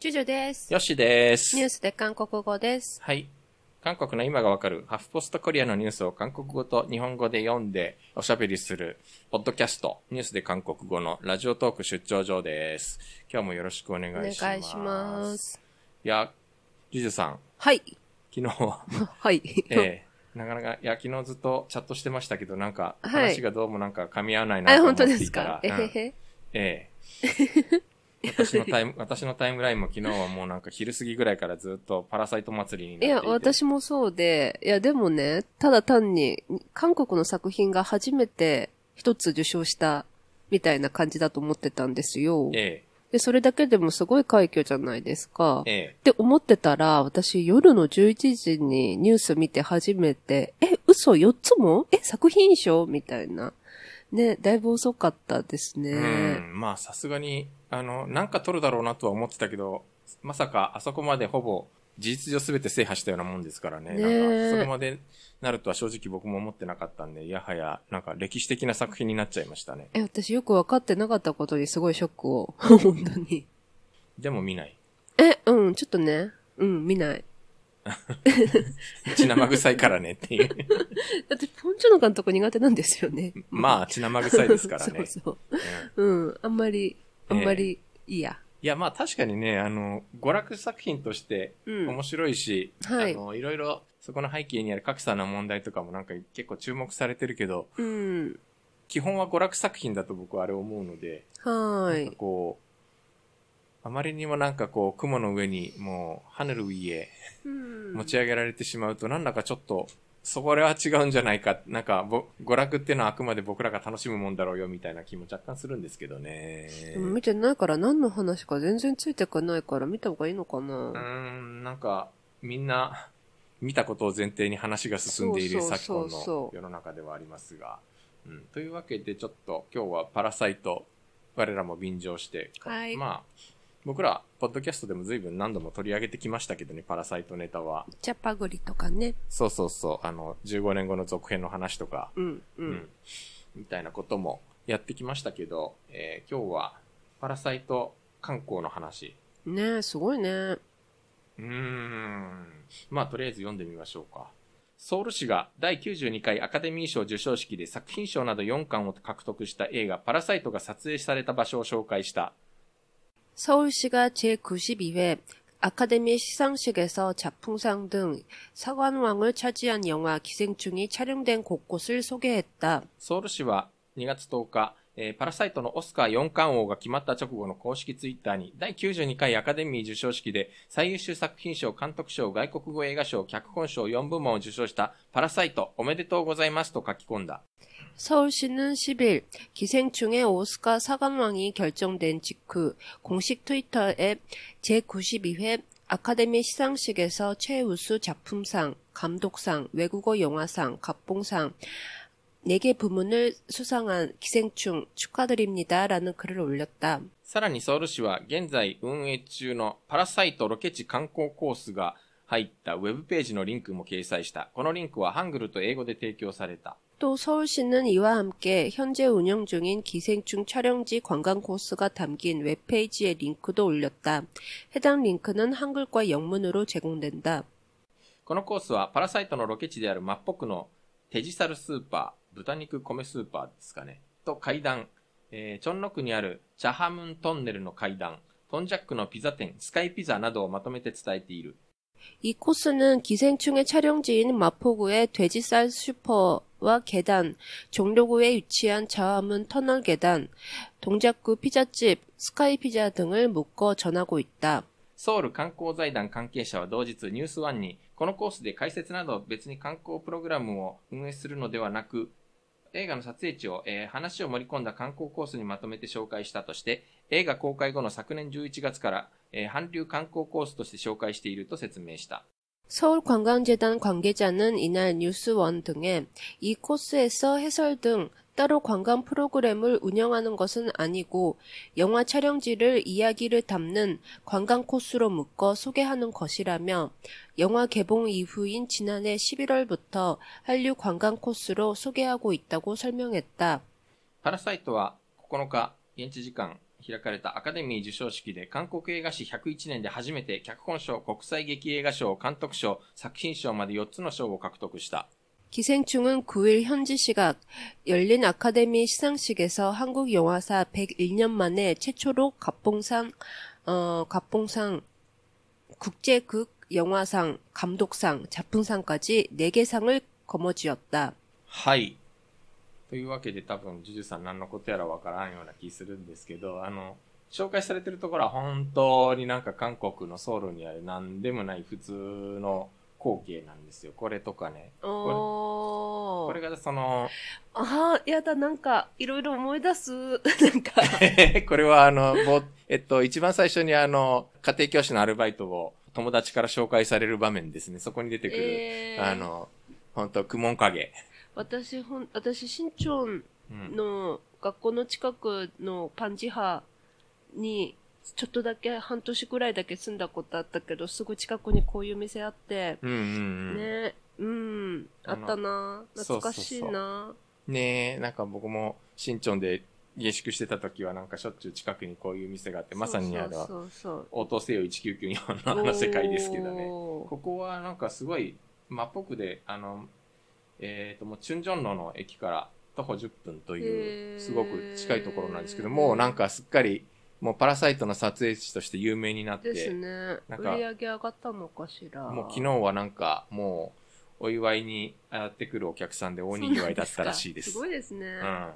ジュジュです。よしです。ニュースで韓国語です。はい。韓国の今がわかるハフポストコリアのニュースを韓国語と日本語で読んでおしゃべりする、ポッドキャスト、ニュースで韓国語のラジオトーク出張場です。今日もよろしくお願おいします。願いします。いや、ジュジュさん、はい。昨日は、はい。ええなかなか、いや、昨日ずっとチャットしてましたけど、なんか、はい話がどうもなんか噛み合わないなあ、と思っ本当でていた。すか？らえうんへへ。ええ。私のタイム、私のタイムラインも昨日はもうなんか昼過ぎぐらいからずっとパラサイト祭りになっていや、私もそうで、いや、でもね、ただ単に、韓国の作品が初めて一つ受賞したみたいな感じだと思ってたんですよ。えで、それだけでもすごい快挙じゃないですか。え、ええ。って思ってたら、私夜の11時にニュース見て初めて、え、嘘4つも？え、作品賞？みたいな。ね、だいぶ遅かったですね。うん、まあさすがに、あの、なんか取るだろうなとは思ってたけど、まさかあそこまでほぼ事実上すべて制覇したようなもんですからね。ねえなんか、そこまでなるとは正直僕も思ってなかったんで、やはや、なんか歴史的な作品になっちゃいましたね。え、私よく分かってなかったことにすごいショックを。本当に。でも見ない。え、うん、ちょっとね。うん、見ない。血生臭いからねっていう。だって、ポンチョの監督苦手なんですよね。まあ、血生臭いですからね。そうそう。うんうん、あんまり、あんまりいいや。いや、まあ確かにね、あの、娯楽作品としてうん面白いし、はいあの、いろいろ、そこの背景にある格差の問題とかもなんか結構注目されてるけど、うん。基本は娯楽作品だと僕はあれ思うので、なんかはーい。こう、あまりにもなんかこう、雲の上にもう、ハネル家うん持ち上げられてしまうと、なんだかちょっと、そこれは違うんじゃないか、なんか、ぼ娯楽っていうのはあくまで僕らが楽しむもんだろうよ、みたいな気も若干するんですけどね。でも見てないから何の話か全然ついてかないから見た方がいいのかうーな。ん、なんか、みんな、見たことを前提に話が進んでいる昨今の世の中ではありますが、うん。というわけで、ちょっと今日はパラサイト、我らも便乗して、はいまあ、僕ら、ポッドキャストでも随分何度も取り上げてきましたけどね、パラサイトネタは。チャパグリとかね。そうそうそう、あの、15年後の続編の話とか、うん、う。うんみたいなこともやってきましたけど、えー今日は、パラサイト観光の話。ねえ、すごいね。うーん。まあ、とりあえず読んでみましょうか。ソウル市が第92回アカデミー賞授賞式で作品賞など4冠を獲得した映画パラサイトが撮影された場所を紹介した。 서울시가 제92회 아카데미 시상식에서 작품상 등 사관왕을 차지한 영화 기생충이 촬영된 곳곳을 소개했다. ソウル市は2月10日、えーパラサイトのオスカー4冠王が決まった直後の公式ツイッターに第92回アカデミー授賞式で最優秀作品賞、監督賞、外国語映画賞、脚本賞4部門を受賞したパラサイトおめでとうございますと書き込んだ。 서울시는 10일 기생충의 오스카 사관왕이 결정된 직후 공식 트위터에 제92회 아카데미 시상식에서 최우수 작품상, 감독상, 외국어 영화상, 각본상 4개 부문을 수상한 기생충 축하드립니다라는 글을 올렸다. さらにソウル市は現在運営中のパラサイトロケ地観光コースが入ったウェブページのリンクも掲載した。このリンクはハングルと英語で提供された。 또 서울시는 이와 함께 현재 운영 중인 기생충 촬영지 관광 코스가 담긴 웹페이지의 링크도 올렸다. 해당 링크는 한글과 영문으로 제공된다. このコースはパラサイトのロケ地であるマッポクのテジサルスーパー、豚肉米スーパーですかね。と階段、えーチョンノ区にあるチャハムントンネルの階段、トンジャックのピザ店、スカイピザなどをまとめて伝えている。 이 코스는 기생충의 촬영지인 마포구의 돼지쌀 슈퍼 와 계단, 종로구에 위치한 자화문 터널 계단, 동작구 피자집, 스카이 피자 등을 묶어 전하고 있다. ソウル観光財団関係者は同日ニュースワンに、このコースで解説など別に観光プログラムを運営するのではなく、映画の撮影地を、えー話を盛り込んだ観光コースにまとめて紹介したとして、映画公開後の昨年11月から、えー韓流観光コースとして紹介していると説明した。 서울관광재단 관계자는 이날 뉴스원 등에 이 코스에서 해설 등 따로 관광 프로그램을 운영하는 것은 아니고 영화 촬영지를 이야기를 담는 관광 코스로 묶어 소개하는 것이라며 영화 개봉 이후인 지난해 11월부터 한류 관광 코스로 소개하고 있다고 설명했다. パラサイトは9日、現地時間、 開かれたアカデミー授賞式で韓国映画史101年で初めて脚本賞、国際劇映画賞、監督賞、作品賞まで4つの賞を獲得した。 기생충은 9일 현지 시각 열린 아카데미 시상식에서 한국 영화사 101년 만에 최초로 갑봉상, 어, 갑봉상, 국제극 영화상, 감독상, 작품상까지 4개 상을 거머쥐었다. はい。 というわけで多分、ジュジュさん何のことやらわからんような気するんですけど、あの、紹介されてるところは本当になんか韓国のソウルにある何でもない普通の光景なんですよ。これとかね。これこれがその。ああ、やだ、なんか、いろいろ思い出す。なんか。これはあの、ぼ、えっと、一番最初にあの、家庭教師のアルバイトを友達から紹介される場面ですね。そこに出てくる、えー、あの、本当雲影。私、ほん、私、新潮うん。の学校の近くのパンジハに、ちょっとだけ半年くらいだけ住んだことあったけど、すぐ近くにこういう店あって、うんうんうん。ね、うん、あったな懐かしいなねえ、なんか僕も新町で下宿してた時はなんかしょっちゅう近くにこういう店があって、まさにあの、そうそうそう応答せよ1994そうのあの世界ですけどね。ここはなんかすごい真っぽくで、あの、えっ、と、もうチュンジョンロの駅から徒歩10分という、すごく近いところなんですけど、もうなんかすっかり、もうパラサイトの撮影地として有名になって、ですね。なんか売り上げ上がったのかしら。もう昨日はなんかもう、お祝いにやってくるお客さんで大にぎわいだったらしいです。すごいですね。うん。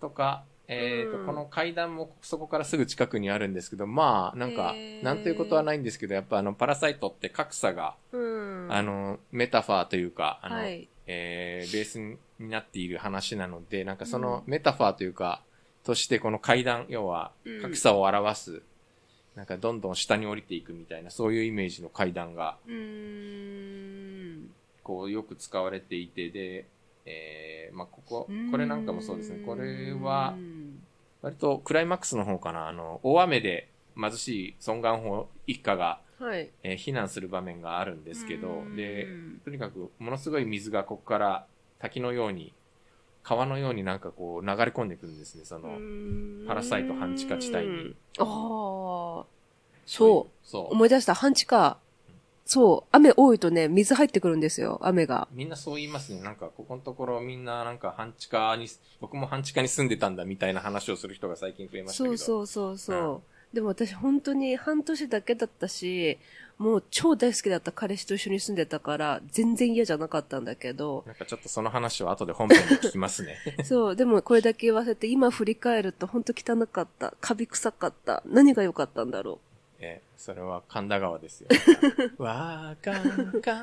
とか、えっ、と、うんこの階段もそこからすぐ近くにあるんですけど、まあ、なんかなんということはないんですけど、やっぱあの、パラサイトって格差が、うん。あの、メタファーというか、あの、はい。えーベースになっている話なので、なんかそのうメタファーというか、としてこの階段、要はうん。格差を表す、なんかどんどん下に降りていくみたいな、そういうイメージの階段が。こう、よく使われていて、で、えーまあ、ここ、これなんかもそうですね。これはう、ん。割とクライマックスの方かな、あの、大雨で貧しいソンガンホ一家が、はい。えー避難する場面があるんですけどう、んで、とにかくものすごい水がここから滝のように、川のようになんかこう流れ込んでくるんですね、その、パラサイト半地下地帯に。ああ。そう。そう。思い出した。半地下。そう。雨多いとね、水入ってくるんですよ。雨が。みんなそう言いますね。なんか、ここのところみんななんか半地下に、僕も半地下に住んでたんだみたいな話をする人が最近増えましたけど。そうそうそうそう。でも私本当に半年だけだったし、もう超大好きだった彼氏と一緒に住んでたから、全然嫌じゃなかったんだけど、なんかちょっとその話を後で本編で聞きますね。そう、でもこれだけ言わせて、今振り返ると本当汚かった。カビ臭かった。何が良かったんだろえーそれは神田川ですよ。わかんか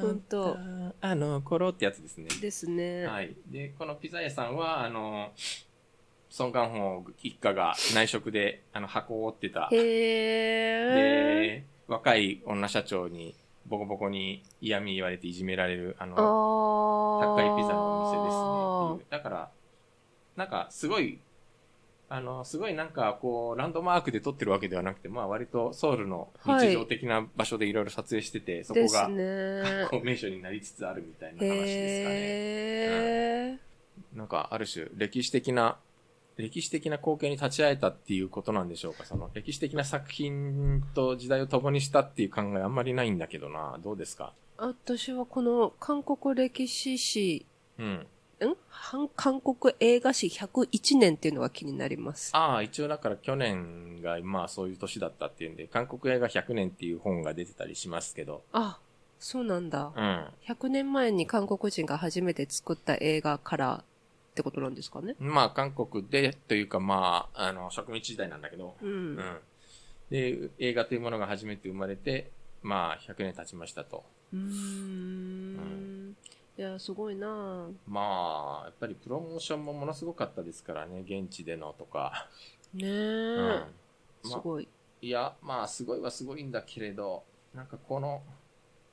ほんんとたあの頃ってやつですね。う。ですね。はい。で、このピザ屋さんは、あの、ソン・ガンホー一家が内職で、あの、箱を折ってた。へー。で、若い女社長にボコボコに嫌味言われていじめられる、ああの、ー。高いピザのお店ですね。だから、なんかすごい、あの、すごいなんかこう、ランドマークで撮ってるわけではなくて、まあ割とソウルの日常的な場所でいろいろ撮影してて、そこですが、ね。こう名所になりつつあるみたいな話ですかね。へー。なんかある種歴史的な、歴史的な光景に立ち会えたっていうことなんでしょうか？その歴史的な作品と時代を共にしたっていう考えあんまりないんだけどな。どうですか？私はこの韓国歴史史うん。ん？韓韓国映画史101年っていうのが気になります。ああ、一応だから去年がまあそういう年だったっていうんで、韓国映画100年っていう本が出てたりしますけど。あ、そうなんだ。うん。100年前に韓国人が初めて作った映画からってことなんですかね？まあ韓国でというかまあ、あの、植民地時代なんだけど。う。うんん。で、映画というものが初めて生まれて、まあ100年経ちましたと。うーん。いや、すごいなまあ、やっぱりプロモーションもものすごかったですからね、現地でのとか。ねえ、うん。すごい。いや、まあ、すごいはすごいんだけれど、なんかこの、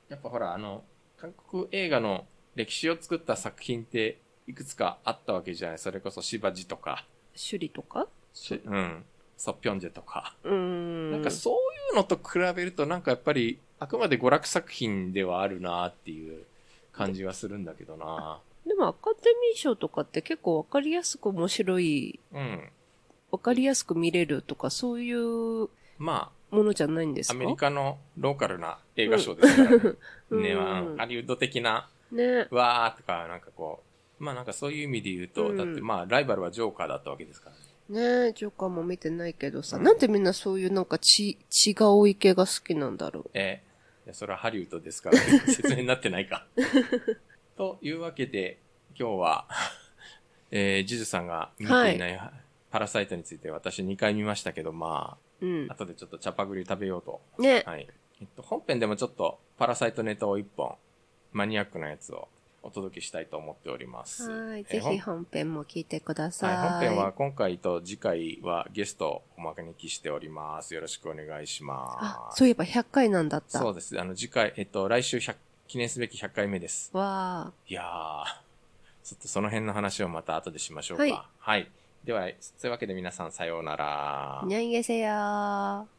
やっぱほら、あの、韓国映画の歴史を作った作品っていくつかあったわけじゃない？それこそシバジとか、首里とか？しうん、ソピョンジェとか。うーん。なんかそういうのと比べると、なんかやっぱり、あくまで娯楽作品ではあるなっていう感じはするんだけどなでもアカデミー賞とかって結構わかりやすく面白いうん。わかりやすく見れるとか、そういうもまのじゃないんであ、すか？アメリカのローカルな映画賞ですからね。うんね、ハリウッド的な、ね。わーとか、なんかこう、まあなんかそういう意味で言うと、うんだってまあライバルはジョーカーだったわけですからね。ねジョーカーも見てないけどさ、うんなんでみんなそういうなんか血、血が多い系が好きなんだろえーいやそれはハリウッドですから、説明になってないか。というわけで、今日は、えー、ジュジュさんが見ていない、パラサイトについて私2回見ましたけど、まう。うんあ、。後でちょっとチャパグリ食べようと。ね。はい。えっと、本編でもちょっとパラサイトネタを1本、マニアックなやつをお届けしたいと思っております。はい。ぜひ本編も聞いてください。はい、本編は今回と次回はゲストをお招きしております。よろしくお願いしまあ、す。そういえば100回なんだった。そうです。あの、次回、えっと、来週100、記念すべき100回目です。わいやー、ちょっとその辺の話をまた後でしましょうか。はいはい。では、そういうわけで皆さんさようならー。にゃんげせやー。